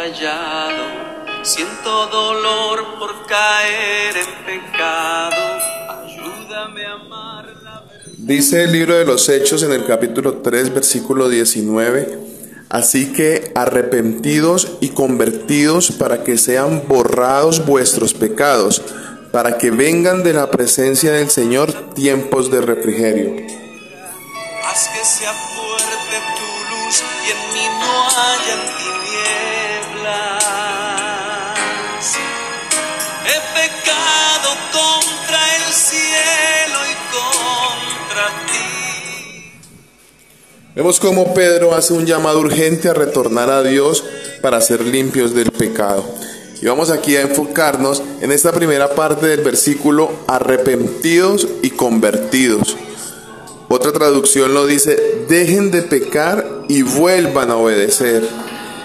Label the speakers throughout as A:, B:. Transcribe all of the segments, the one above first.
A: fallado, siento dolor por caer en pecado. Ayúdame a amar la verdad.
B: Dice el libro de los Hechos en el capítulo 3, versículo 19. Así que arrepentidos y convertidos para que sean borrados vuestros pecados, para que vengan de la presencia del Señor tiempos de refrigerio.
A: Haz que sea fuerte tu luz y en mí no hayan tinieblas. He pecado contra el cielo y contra ti.
B: Vemos cómo Pedro hace un llamado urgente a retornar a Dios para ser limpios del pecado. Y vamos aquí a enfocarnos en esta primera parte del versículo arrepentidos y convertidos. Otra traducción lo dice, dejen de pecar y vuelvan a obedecer.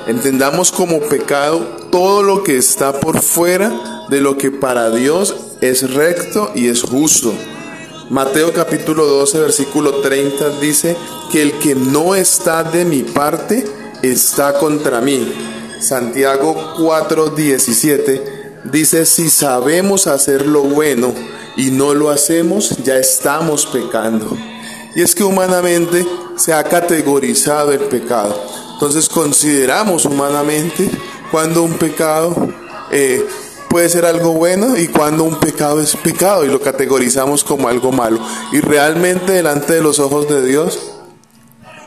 B: Entendamos como pecado todo lo que está por fuera de lo que para Dios es recto y es justo. Mateo capítulo 12 versículo 30 dice que el que no está de mi parte está contra mí. Santiago 4 17 dice si sabemos hacer lo bueno y no lo hacemos ya estamos pecando. Y es que humanamente se ha categorizado el pecado. Entonces consideramos humanamente cuando un pecado eh, puede ser algo bueno y cuando un pecado es pecado y lo categorizamos como algo malo. Y realmente delante de los ojos de Dios,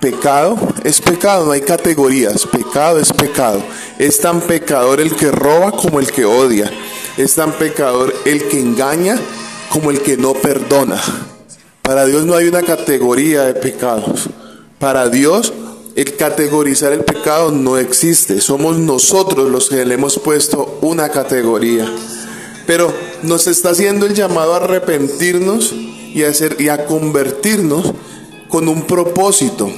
B: pecado es pecado, no hay categorías, pecado es pecado. Es tan pecador el que roba como el que odia. Es tan pecador el que engaña como el que no perdona. Para Dios no hay una categoría de pecados. Para Dios el categorizar el pecado no existe. Somos nosotros los que le hemos puesto una categoría. Pero nos está haciendo el llamado a arrepentirnos y a, hacer, y a convertirnos con un propósito,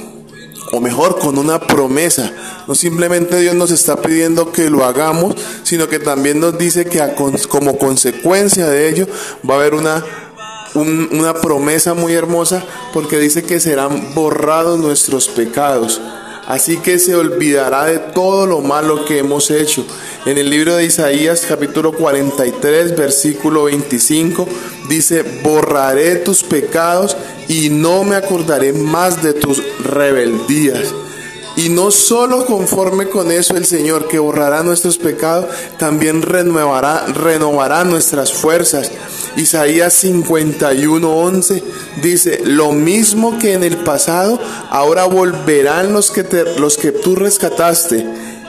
B: o mejor, con una promesa. No simplemente Dios nos está pidiendo que lo hagamos, sino que también nos dice que como consecuencia de ello va a haber una un, una promesa muy hermosa porque dice que serán borrados nuestros pecados. Así que se olvidará de todo lo malo que hemos hecho. En el libro de Isaías capítulo 43 versículo 25 dice, borraré tus pecados y no me acordaré más de tus rebeldías. Y no solo conforme con eso el Señor que borrará nuestros pecados, también renovará, renovará nuestras fuerzas. Isaías 51:11 dice, lo mismo que en el pasado, ahora volverán los que, te, los que tú rescataste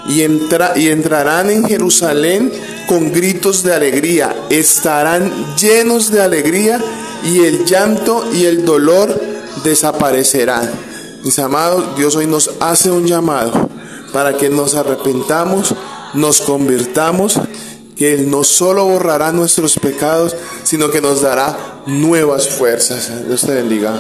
B: y, entra, y entrarán en Jerusalén con gritos de alegría, estarán llenos de alegría y el llanto y el dolor desaparecerán. Mis amados, Dios hoy nos hace un llamado para que nos arrepentamos, nos convirtamos, que Él no solo borrará nuestros pecados, sino que nos dará nuevas fuerzas. Dios te bendiga.